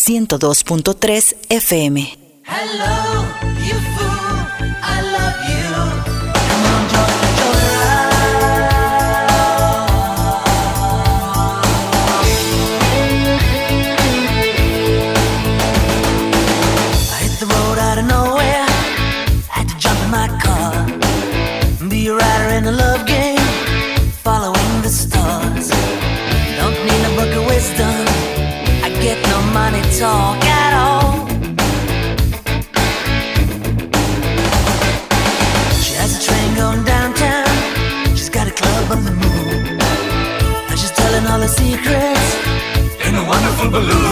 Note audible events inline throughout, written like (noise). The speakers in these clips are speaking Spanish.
102.3 FM. Hello, a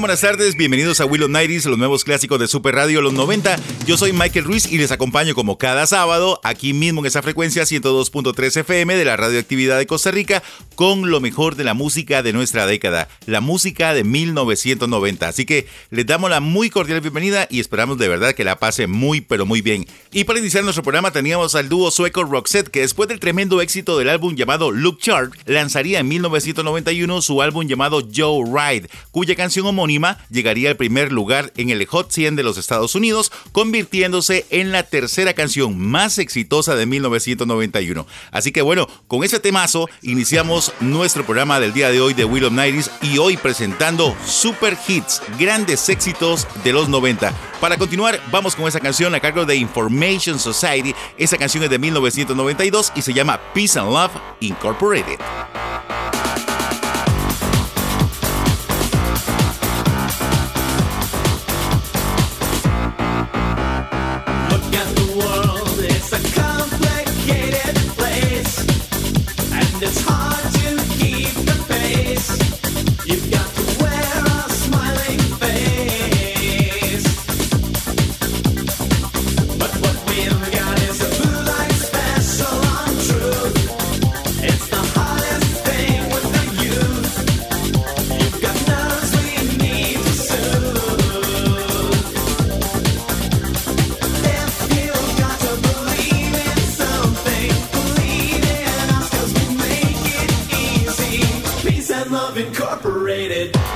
Buenas tardes, bienvenidos a Willow Nighties, los nuevos clásicos de Super Radio los 90. Yo soy Michael Ruiz y les acompaño como cada sábado, aquí mismo en esa frecuencia 102.3 FM de la radioactividad de Costa Rica, con lo mejor de la música de nuestra década, la música de 1990. Así que les damos la muy cordial bienvenida y esperamos de verdad que la pase muy, pero muy bien. Y para iniciar nuestro programa teníamos al dúo sueco Roxette, que después del tremendo éxito del álbum llamado Look Chart, lanzaría en 1991 su álbum llamado Joe Ride, cuya canción homónima llegaría al primer lugar en el Hot 100 de los Estados Unidos, convirtiéndose en la tercera canción más exitosa de 1991. Así que bueno, con ese temazo iniciamos nuestro programa del día de hoy de Will of y hoy presentando super hits, grandes éxitos de los 90. Para continuar, vamos con esa canción a cargo de Information Society. Esa canción es de 1992 y se llama Peace and Love Incorporated. Incorporated.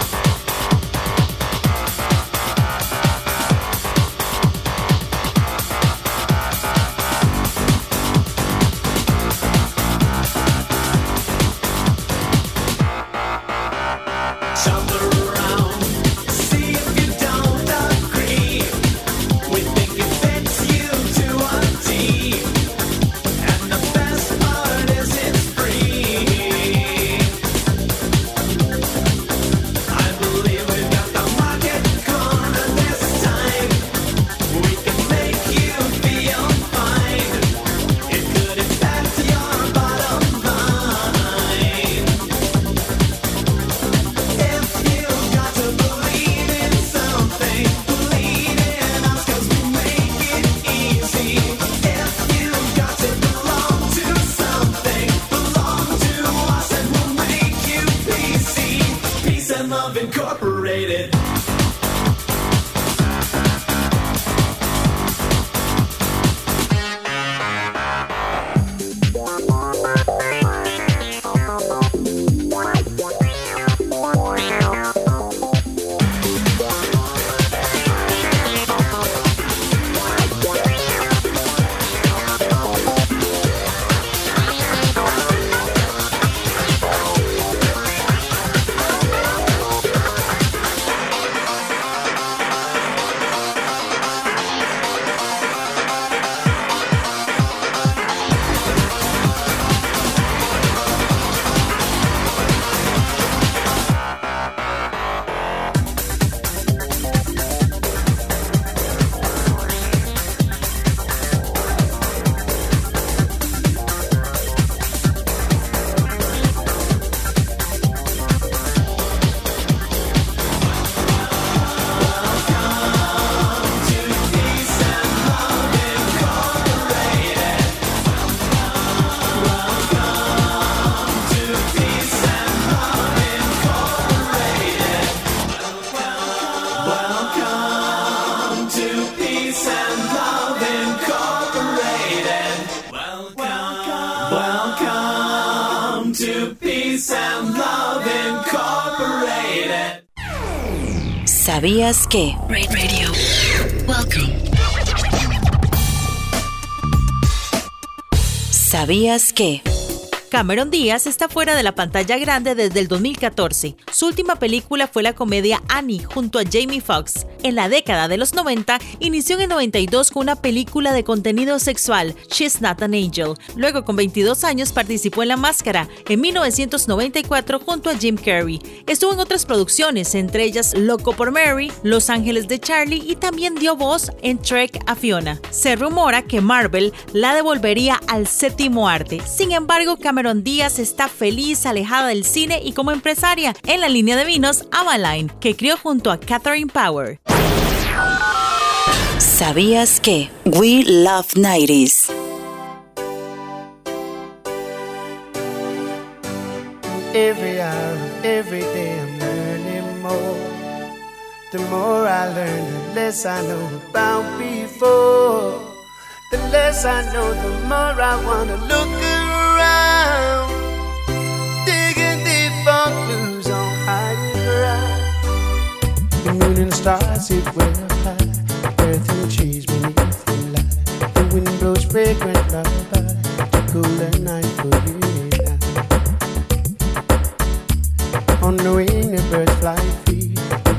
Que? Radio. Welcome. ¿Sabías que? Cameron Díaz está fuera de la pantalla grande desde el 2014. Su última película fue la comedia Annie junto a Jamie Foxx. En la década de los 90, inició en el 92 con una película de contenido sexual, She's Not an Angel. Luego, con 22 años, participó en La Máscara, en 1994 junto a Jim Carrey. Estuvo en otras producciones, entre ellas Loco por Mary, Los Ángeles de Charlie y también dio voz en Trek a Fiona. Se rumora que Marvel la devolvería al séptimo arte. Sin embargo, Cameron Díaz está feliz, alejada del cine y como empresaria en la línea de vinos Avaline, que crió junto a Catherine Power. ¿Sabías que? We Love 90s. Every hour every day I'm learning more. The more I learn, the less I know about before. The less I know, the more I wanna look around. Digging deep for clues on higher ground. stars it way up high. Earth and trees beneath the light. The wind blows fragrant lullaby to cool the night for you and I. On the wing, the birds fly free. The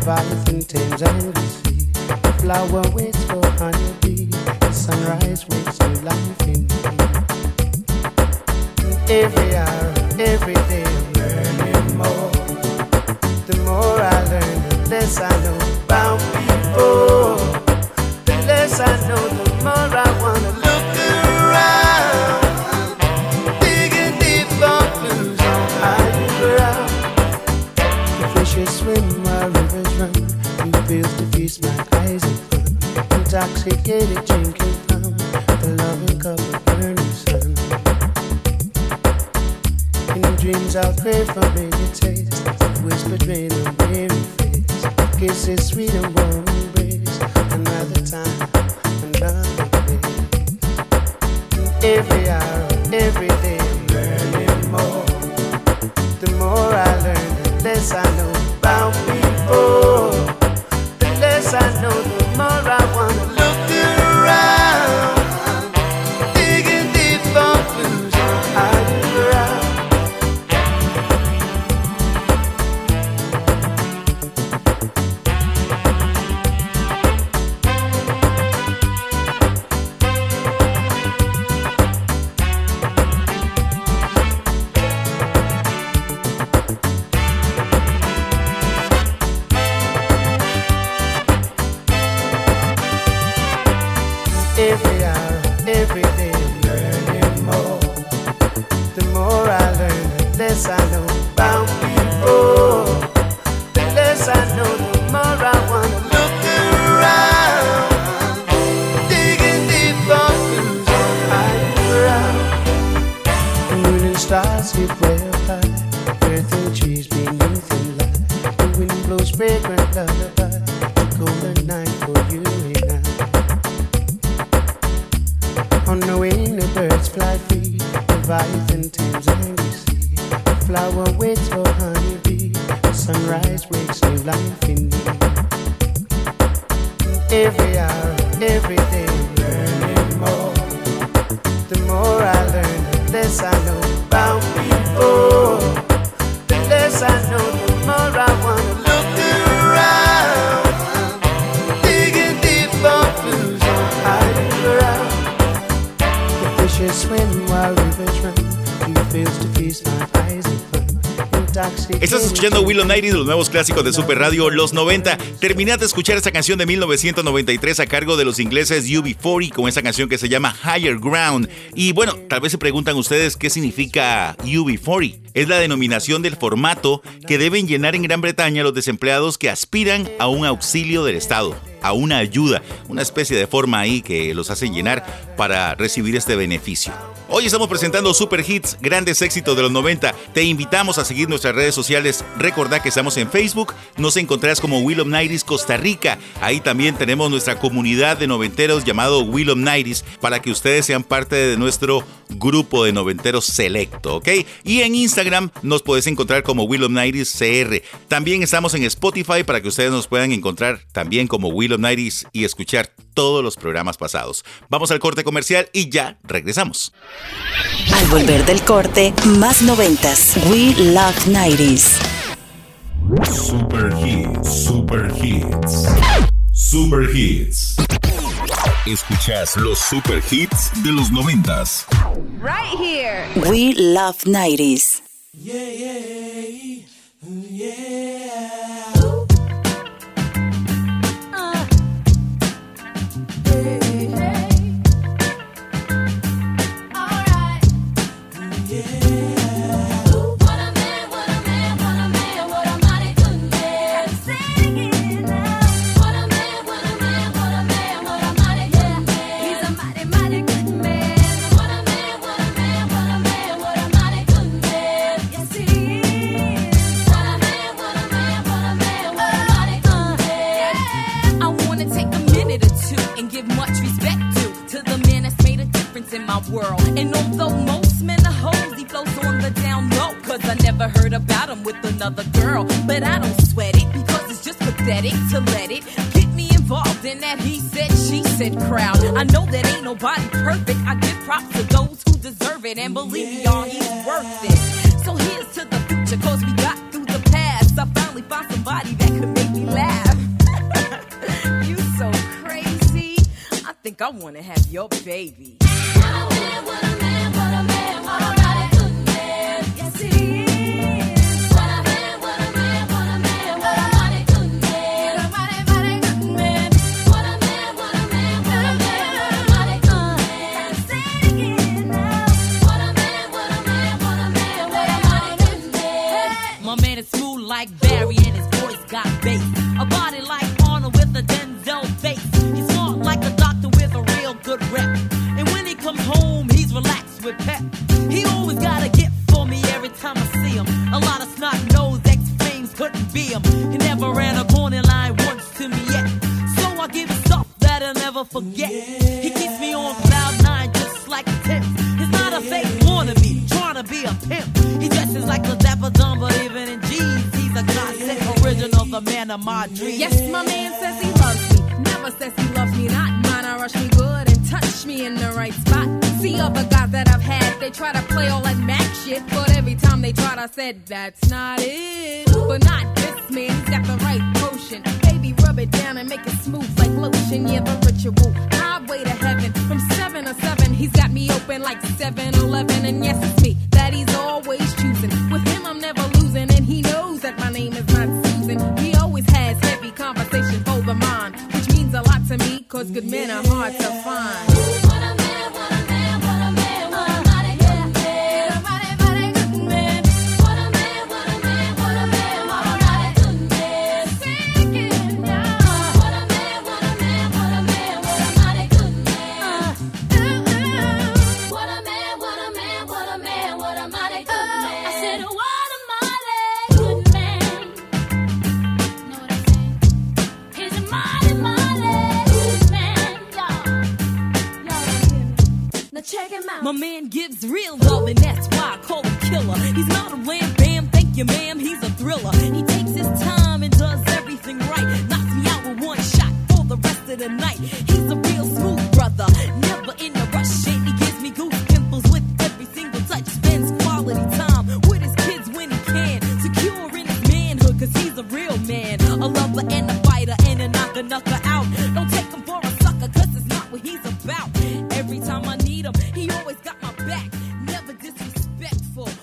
tames and the sea. The flower waits for honeybee. The sunrise wakes new life in me. Every hour, every day, I'm learning more. The more I learn, the less I know about. Intoxicated drinking from the loving cup of burning sun. In dreams I'll crave for bigger taste. Whispered rain on weary face. Kisses sweet and warm everything. Escuchando Willow Nighty, los nuevos clásicos de Super Radio Los 90. Terminad de escuchar esta canción de 1993 a cargo de los ingleses UB40 con esa canción que se llama Higher Ground. Y bueno, tal vez se preguntan ustedes qué significa UB40. Es la denominación del formato que deben llenar en Gran Bretaña los desempleados que aspiran a un auxilio del Estado, a una ayuda, una especie de forma ahí que los hacen llenar para recibir este beneficio. Hoy estamos presentando super hits, grandes éxitos de los 90. Te invitamos a seguir nuestras redes sociales. Recordá que estamos en Facebook, nos encontrarás como Will of Nighties Costa Rica. Ahí también tenemos nuestra comunidad de noventeros llamado Will of Nighties para que ustedes sean parte de nuestro grupo de noventeros selecto, ¿ok? Y en Instagram nos puedes encontrar como Will of Nighties CR. También estamos en Spotify para que ustedes nos puedan encontrar también como Will of Nighties y escuchar todos los programas pasados. Vamos al corte comercial y ya regresamos. Al volver del corte, más noventas. We Love 90s. Super hits, super hits. Super hits. Escuchas los super hits de los noventas. Right here. We Love 90s. I never heard about him with another girl. But I don't sweat it because it's just pathetic. to let it get me involved in that he said, she said crowd. I know that ain't nobody perfect. I give props to those who deserve it. And believe me, y'all, he's worth it. So here's to the future, cause we got through the past. I finally found somebody that could make me laugh. (laughs) you so crazy. I think I wanna have your baby. What a man, what a man, what a man, what a man. Yes, he is. My man is smooth like Barry and his voice got bass. A body like Arnold with a Denzel face. He's smart like a doctor with a real good rep. And when he comes home, he's relaxed with pep. He always got a gift for me every time I see him. A lot of snot nose ex flames couldn't be him. He never ran a corner line once to me yet. So I give him stuff that I'll never forget. He the man of my dreams. Yes, my man says he loves me. Never says he loves me not. Mine, I rush me good and touch me in the right spot. See other guys that I've had, they try to play all that Mac shit. But every time they tried, I said, that's not it. But not this man, he's got the right potion. Baby, rub it down and make it smooth like lotion. Yeah, the ritual. Highway to heaven. From 7 to 7, he's got me open like 7 Eleven. And yes, it's me cause good men are hard to find. My man gives real love, and that's why I call him killer. He's not a lamb bam, thank you, ma'am. He's a thriller. He takes his time and does everything right. Knocks me out with one shot for the rest of the night. He's a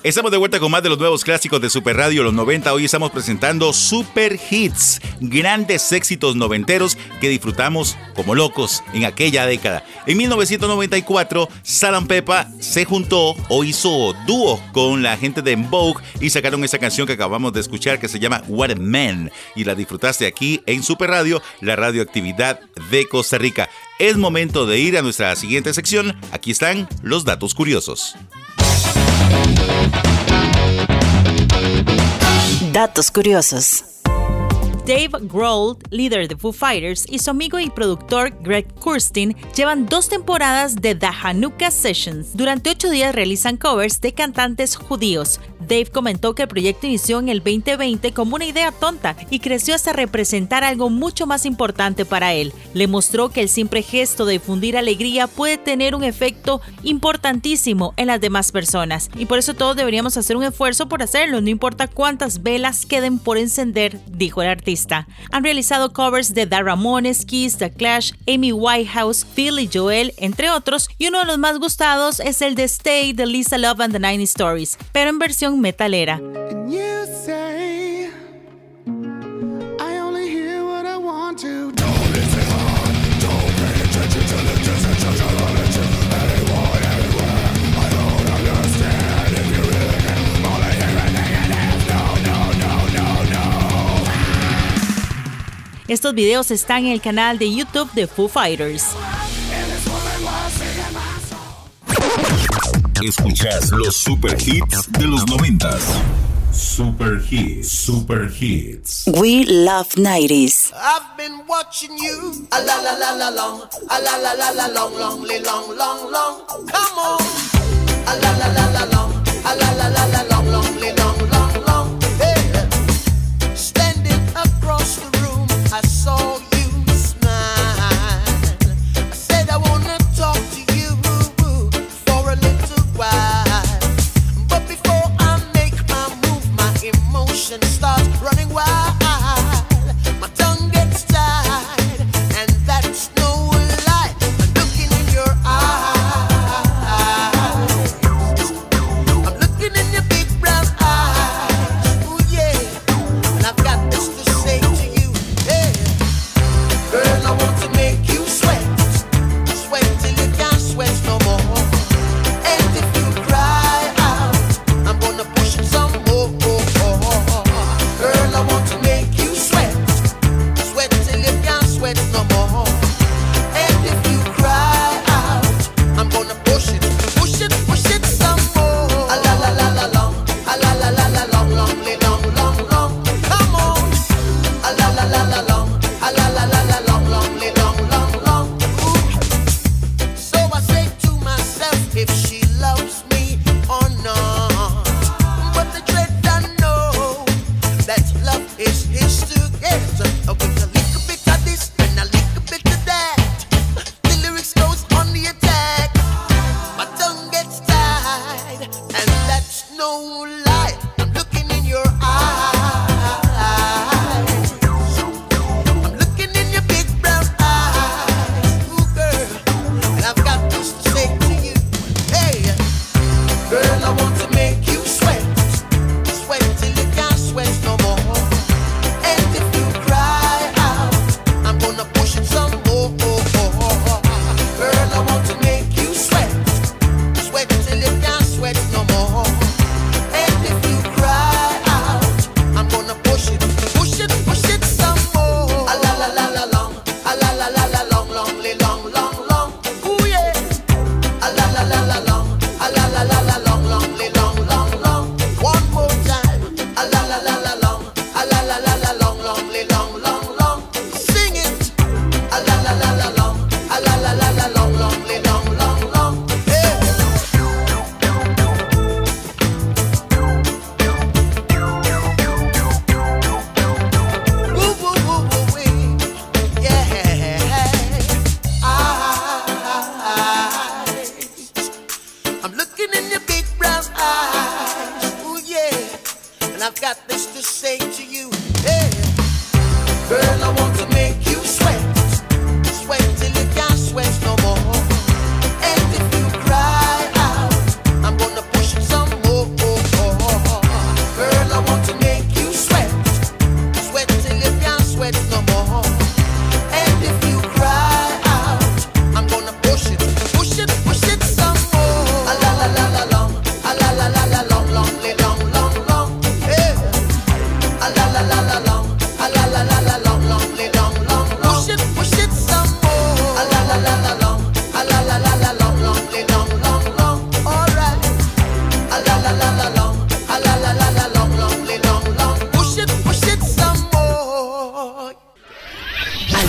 Estamos de vuelta con más de los nuevos clásicos de Super Radio los 90. Hoy estamos presentando Super Hits, grandes éxitos noventeros que disfrutamos como locos en aquella década. En 1994, Salam Pepa se juntó o hizo dúo con la gente de Vogue y sacaron esa canción que acabamos de escuchar que se llama What a Man y la disfrutaste aquí en Super Radio, la radioactividad de Costa Rica. Es momento de ir a nuestra siguiente sección. Aquí están los datos curiosos. Datos curiosos. Dave Grohl, líder de Foo Fighters, y su amigo y productor Greg Kurstin llevan dos temporadas de The Hanukkah Sessions. Durante ocho días realizan covers de cantantes judíos. Dave comentó que el proyecto inició en el 2020 como una idea tonta y creció hasta representar algo mucho más importante para él. Le mostró que el simple gesto de difundir alegría puede tener un efecto importantísimo en las demás personas y por eso todos deberíamos hacer un esfuerzo por hacerlo, no importa cuántas velas queden por encender, dijo el artista. Han realizado covers de The Ramones, Kiss, The Clash, Amy Whitehouse, Phil y Joel, entre otros, y uno de los más gustados es el de Stay de Lisa Love and the 90 Stories, pero en versión metalera. Estos videos están en el canal de YouTube de Foo Fighters. Escuchas los super hits de los noventas. Super hits, super hits. We love 90s. I've been watching you. A la la la la long. A la la la la long, long, li- long, long, long. Come on. A la la la la long. A la la la la long, long, long, long, long. Hey. Standing across the I saw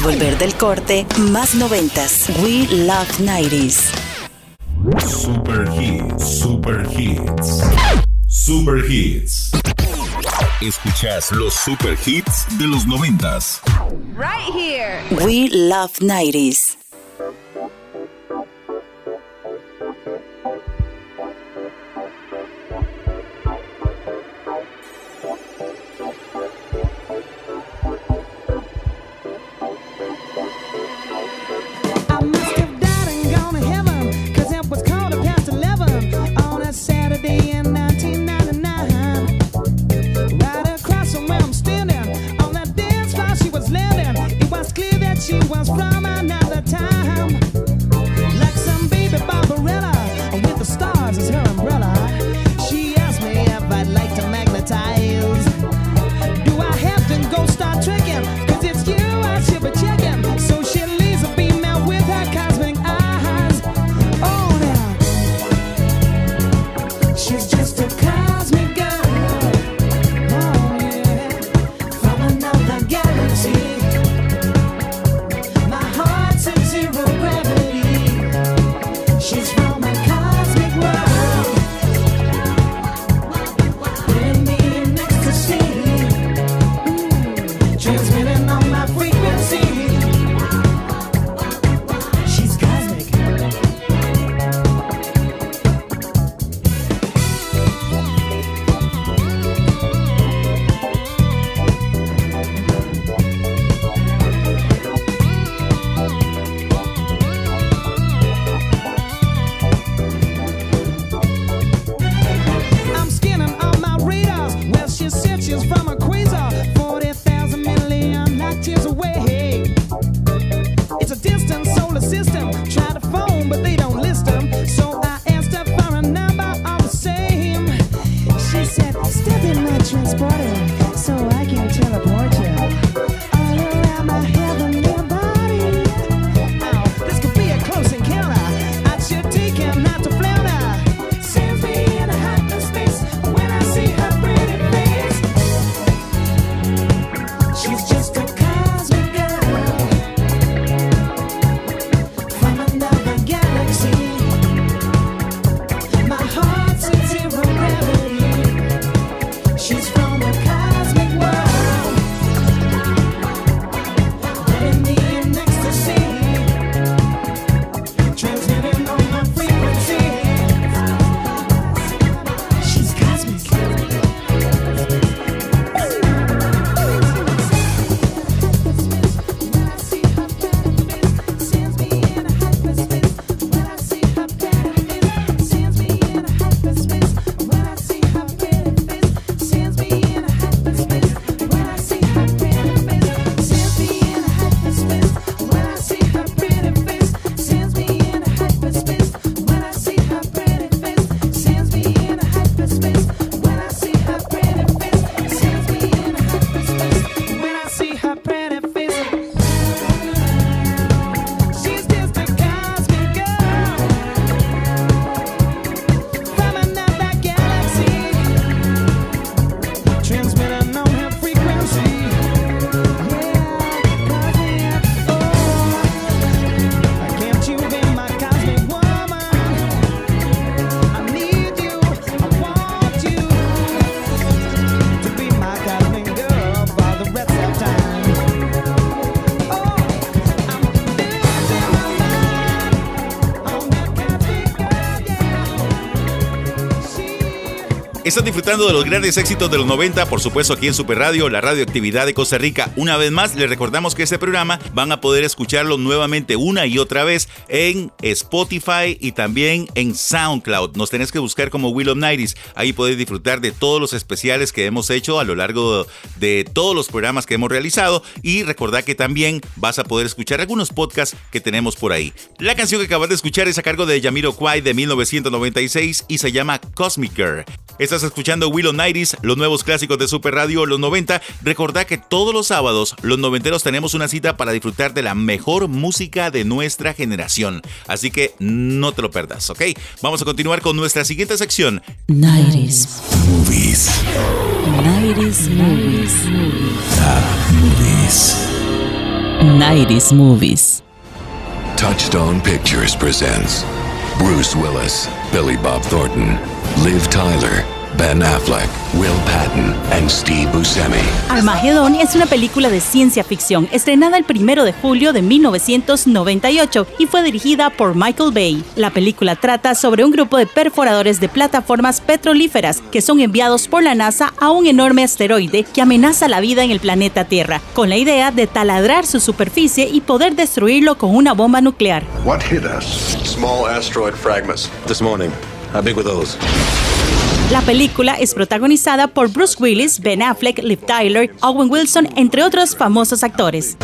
volver del corte, más noventas. We Love 90s. Super Hits, Super Hits. Super Hits. Escuchas los Super Hits de los noventas. Right here. We Love 90s. She Estás disfrutando de los grandes éxitos de los 90, por supuesto aquí en Super Radio, la radioactividad de Costa Rica. Una vez más, les recordamos que este programa van a poder escucharlo nuevamente una y otra vez en Spotify y también en SoundCloud. Nos tenés que buscar como Will of Nighties. Ahí podés disfrutar de todos los especiales que hemos hecho a lo largo de todos los programas que hemos realizado. Y recordad que también vas a poder escuchar algunos podcasts que tenemos por ahí. La canción que acabas de escuchar es a cargo de Yamiro Kwai de 1996 y se llama Cosmic Girl. Estás escuchando Willow Nighties, los nuevos clásicos de Super Radio, los 90. Recordá que todos los sábados, los noventeros tenemos una cita para disfrutar de la mejor música de nuestra generación. Así que no te lo perdas, ¿ok? Vamos a continuar con nuestra siguiente sección. 90s. Movies. 90s movies. Movies. 90s Movies. Touchstone Pictures presents Bruce Willis, Billy Bob Thornton, Liv Tyler, Ben Affleck, Will Patton, and Steve Buscemi. Armageddon es una película de ciencia ficción estrenada el 1 de julio de 1998 y fue dirigida por Michael Bay. La película trata sobre un grupo de perforadores de plataformas petrolíferas que son enviados por la NASA a un enorme asteroide que amenaza la vida en el planeta Tierra, con la idea de taladrar su superficie y poder destruirlo con una bomba nuclear. What hit us? Small asteroid fragments. This morning. How big were those? La película es protagonizada por Bruce Willis, Ben Affleck, Liv Tyler, Owen Wilson, entre otros famosos actores.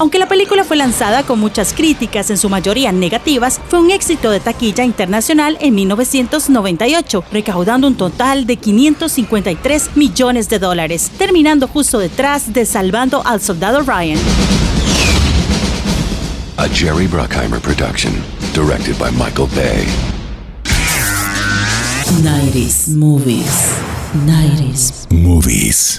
Aunque la película fue lanzada con muchas críticas, en su mayoría negativas, fue un éxito de taquilla internacional en 1998, recaudando un total de 553 millones de dólares, terminando justo detrás de Salvando al Soldado Ryan. A Jerry Bruckheimer production, directed by Michael Bay. 90s Movies. 90s Movies.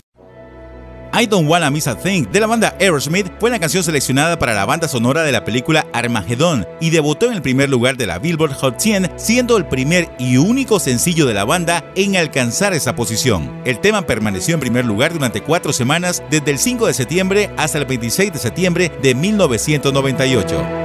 I Don't Wanna Miss a Thing de la banda Aerosmith fue la canción seleccionada para la banda sonora de la película Armageddon y debutó en el primer lugar de la Billboard Hot 100, siendo el primer y único sencillo de la banda en alcanzar esa posición. El tema permaneció en primer lugar durante cuatro semanas desde el 5 de septiembre hasta el 26 de septiembre de 1998.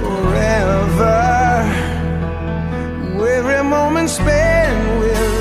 forever. Every moment spent with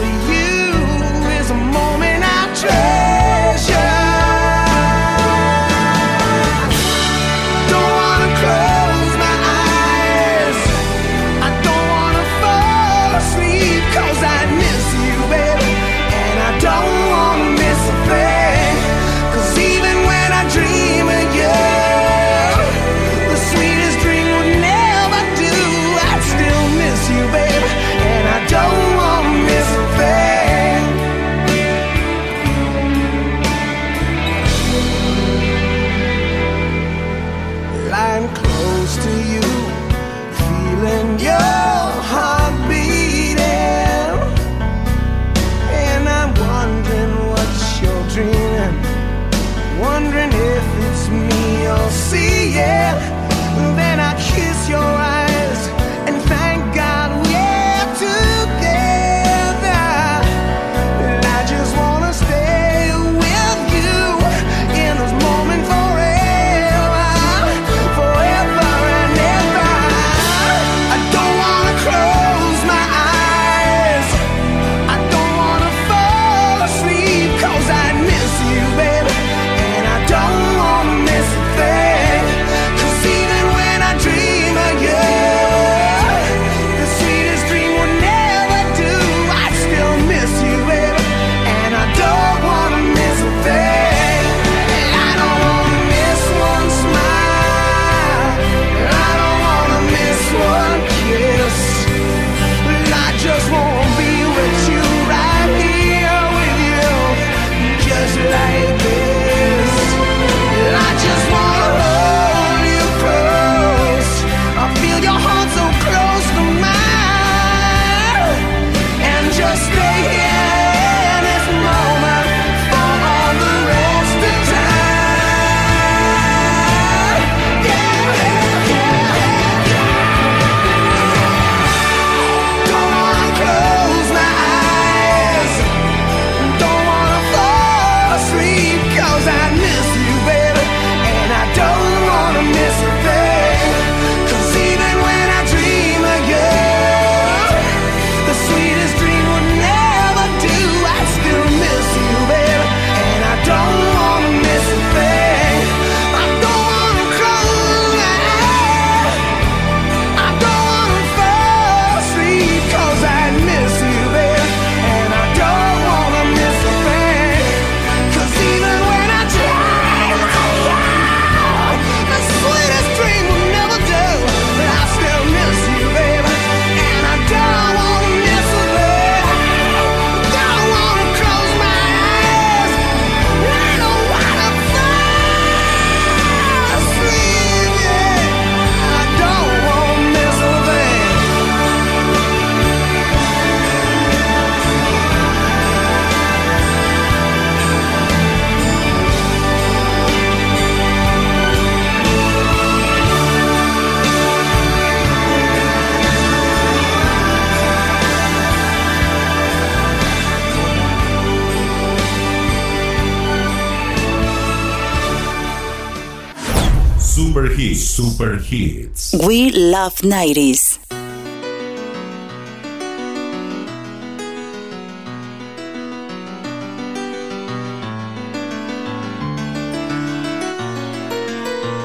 Super Hits. We love 90s.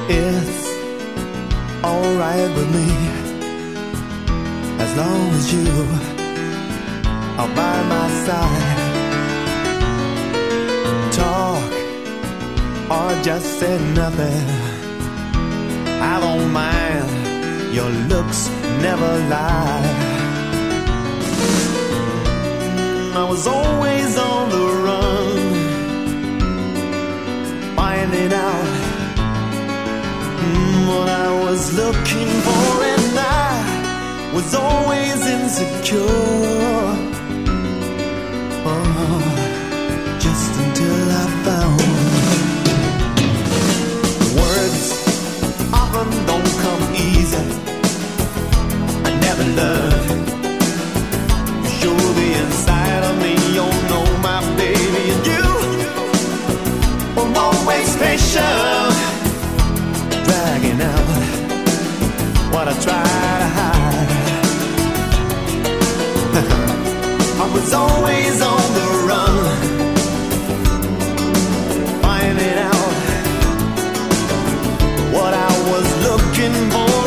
It's alright with me as long as you are by my side. Talk or just say nothing. I don't mind. Your looks never lie. I was always on the run, finding out mm, what I was looking for, and I was always insecure. I. You're the inside of me, you know my baby, and you always patient dragging out what I try to hide. (laughs) I was always on the run, finding out what I was looking for,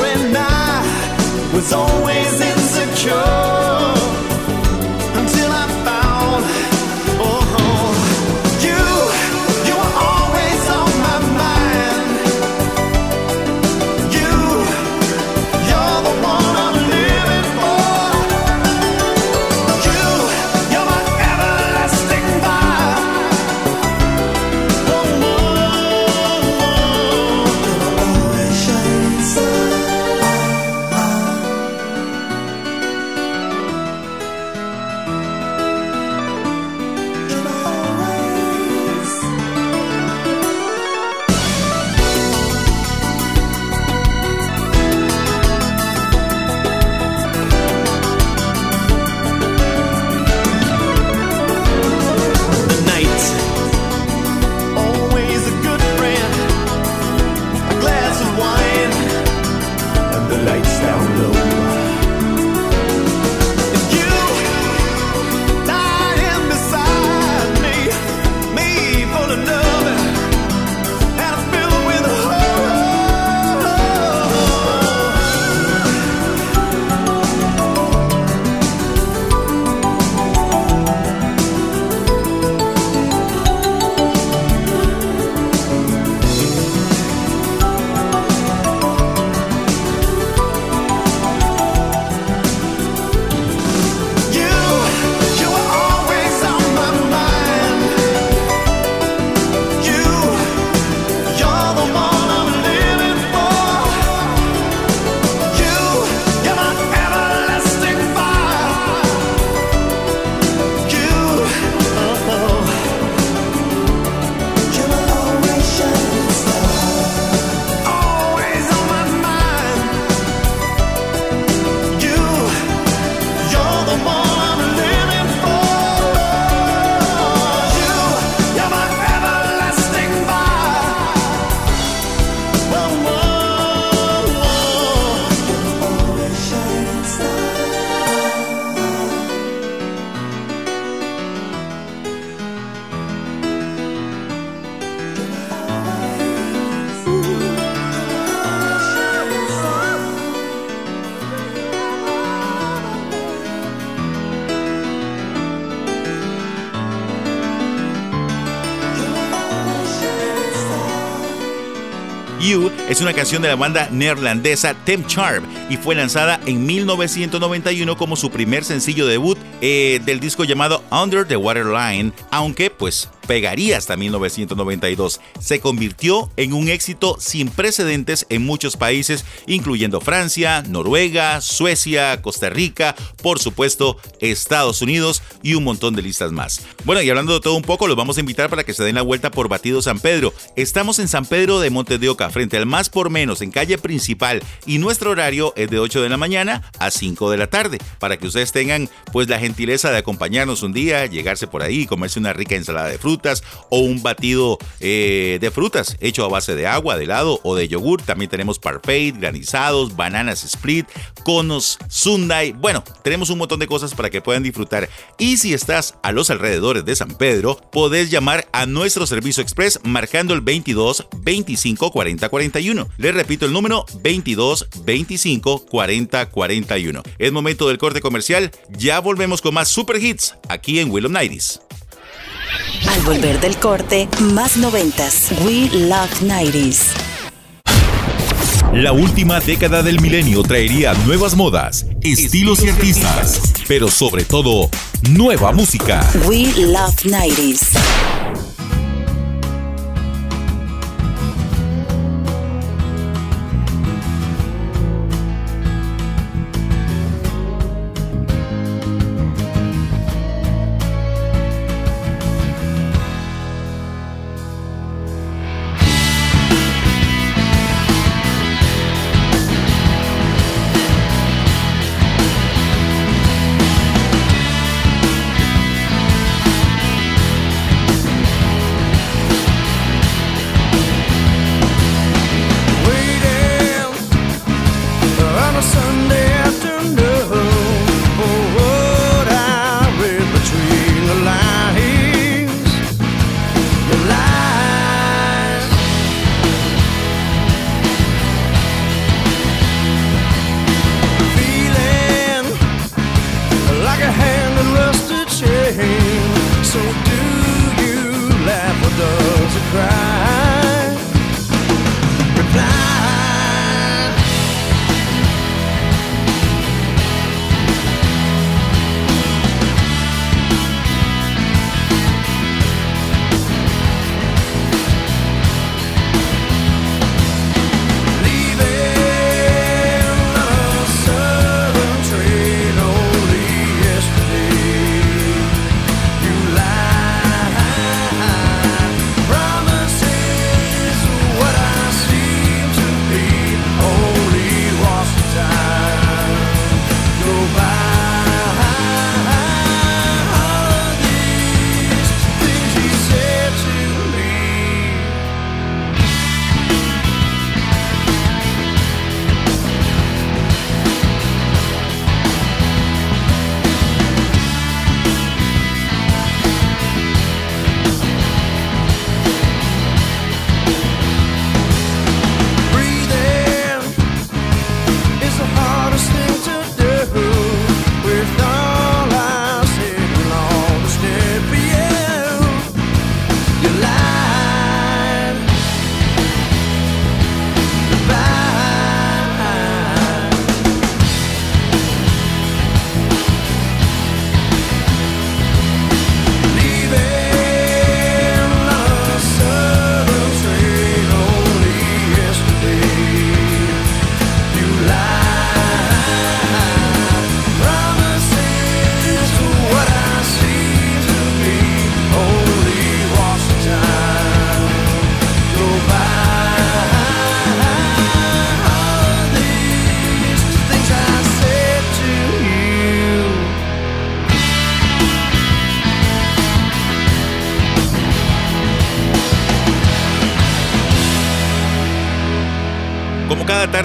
was always insecure es una canción de la banda neerlandesa Temp Charm y fue lanzada en 1991 como su primer sencillo debut eh, del disco llamado Under the Waterline, aunque pues pegaría hasta 1992. Se convirtió en un éxito sin precedentes en muchos países, incluyendo Francia, Noruega, Suecia, Costa Rica, por supuesto Estados Unidos y un montón de listas más. Bueno, y hablando de todo un poco, los vamos a invitar para que se den la vuelta por Batido San Pedro. Estamos en San Pedro de Montes de Oca, frente al más por menos, en calle principal, y nuestro horario es de 8 de la mañana a 5 de la tarde, para que ustedes tengan pues la gentileza de acompañarnos un día, llegarse por ahí, comerse una rica ensalada de fruta o un batido eh, de frutas hecho a base de agua, de helado o de yogur. También tenemos parfait, granizados, bananas split, conos, sundae. Bueno, tenemos un montón de cosas para que puedan disfrutar. Y si estás a los alrededores de San Pedro, podés llamar a nuestro servicio express marcando el 22 25 40 41. Les repito el número 22 25 40 41. Es momento del corte comercial. Ya volvemos con más super hits aquí en Willow Nighties. Al volver del corte, más noventas. We Love 90s. La última década del milenio traería nuevas modas, estilos y artistas, pero sobre todo, nueva música. We Love 90s.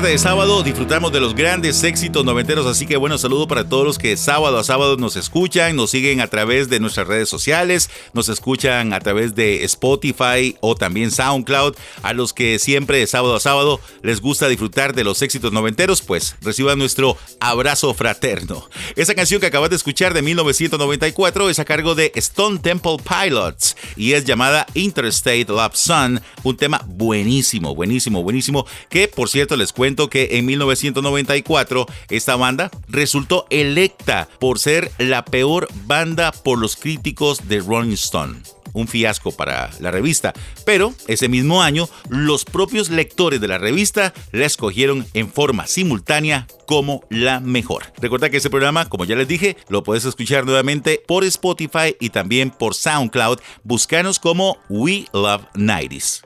De sábado, disfrutamos de los grandes éxitos noventeros, así que bueno, saludo para todos los que sábado a sábado nos escuchan, nos siguen a través de nuestras redes sociales, nos escuchan a través de Spotify o también SoundCloud, a los que siempre de sábado a sábado les gusta disfrutar de los éxitos noventeros, pues reciban nuestro abrazo fraterno. Esa canción que acabas de escuchar de 1994 es a cargo de Stone Temple Pilots y es llamada Interstate Love Sun, un tema buenísimo, buenísimo, buenísimo, que por cierto les cuento que en 1994 esta banda resultó electa por ser la peor banda por los críticos de Rolling Stone. Un fiasco para la revista, pero ese mismo año los propios lectores de la revista la escogieron en forma simultánea como la mejor. Recuerda que este programa, como ya les dije, lo puedes escuchar nuevamente por Spotify y también por SoundCloud. Búscanos como We Love 90s.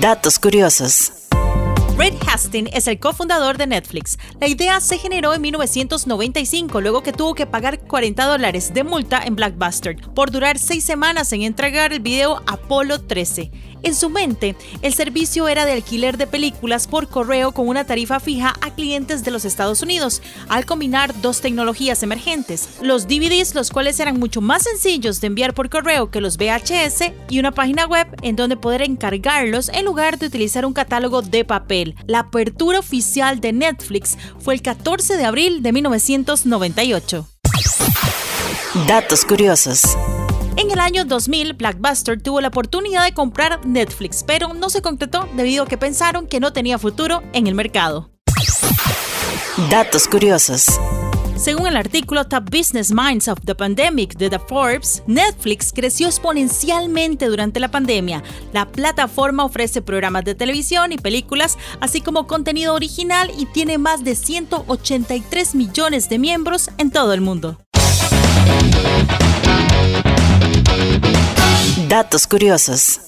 Datos curiosos. Reed Hastings es el cofundador de Netflix. La idea se generó en 1995, luego que tuvo que pagar 40 dólares de multa en Blackbuster por durar seis semanas en entregar el video Apolo 13. En su mente, el servicio era de alquiler de películas por correo con una tarifa fija a clientes de los Estados Unidos, al combinar dos tecnologías emergentes, los DVDs, los cuales eran mucho más sencillos de enviar por correo que los VHS, y una página web en donde poder encargarlos en lugar de utilizar un catálogo de papel. La apertura oficial de Netflix fue el 14 de abril de 1998. Datos curiosos. En el año 2000, Blackbuster tuvo la oportunidad de comprar Netflix, pero no se concretó debido a que pensaron que no tenía futuro en el mercado. Datos curiosos. Según el artículo Top Business Minds of the Pandemic de The Forbes, Netflix creció exponencialmente durante la pandemia. La plataforma ofrece programas de televisión y películas, así como contenido original y tiene más de 183 millones de miembros en todo el mundo. Datos curiosos.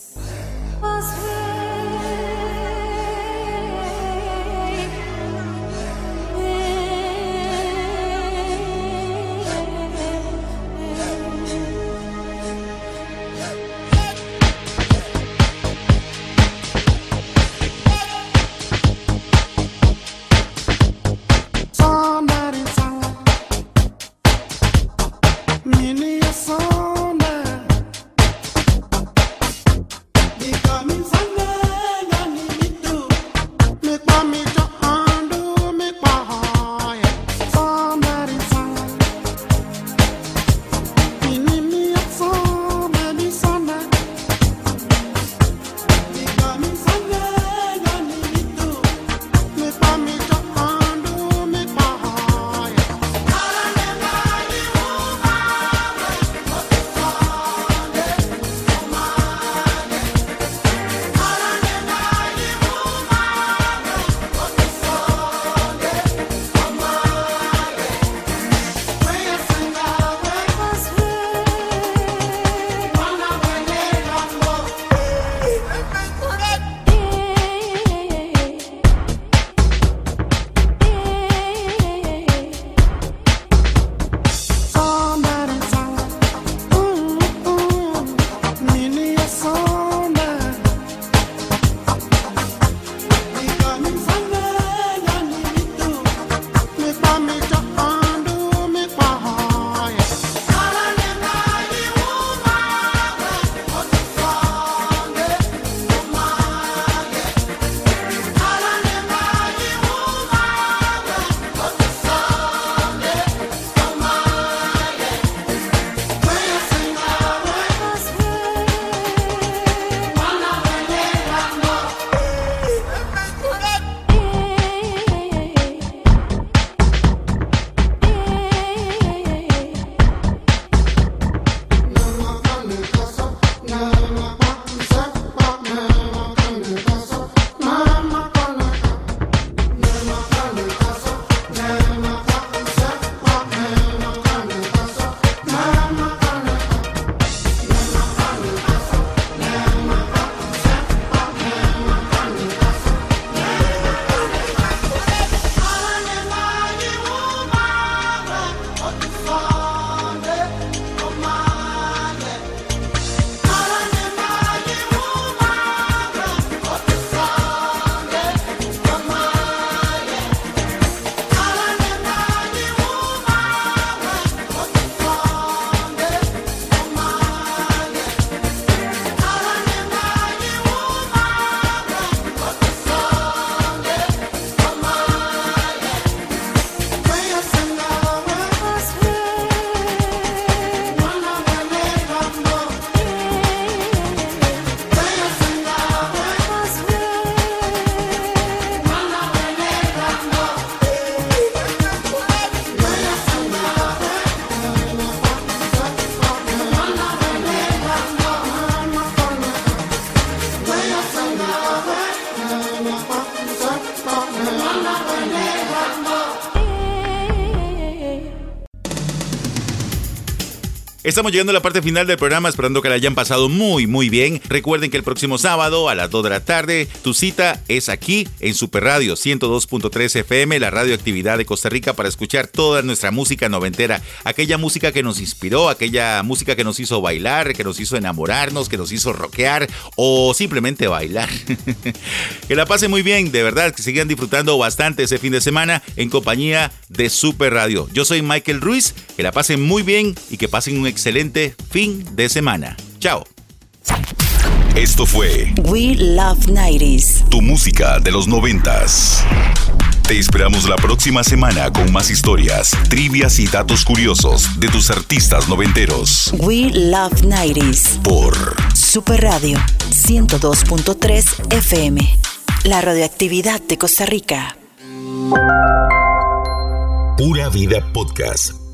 Estamos llegando a la parte final del programa, esperando que la hayan pasado muy, muy bien. Recuerden que el próximo sábado a las 2 de la tarde, tu cita es aquí en Super Radio 102.3 FM, la radioactividad de Costa Rica, para escuchar toda nuestra música noventera. Aquella música que nos inspiró, aquella música que nos hizo bailar, que nos hizo enamorarnos, que nos hizo rockear o simplemente bailar. (laughs) que la pasen muy bien, de verdad, que sigan disfrutando bastante ese fin de semana en compañía de Super Radio. Yo soy Michael Ruiz, que la pasen muy bien y que pasen un excelente fin de semana. Chao. Esto fue We Love 90s. tu música de los noventas. Te esperamos la próxima semana con más historias, trivias y datos curiosos de tus artistas noventeros. We Love 90s. Por Super Radio 102.3 FM. La radioactividad de Costa Rica. Pura Vida Podcast.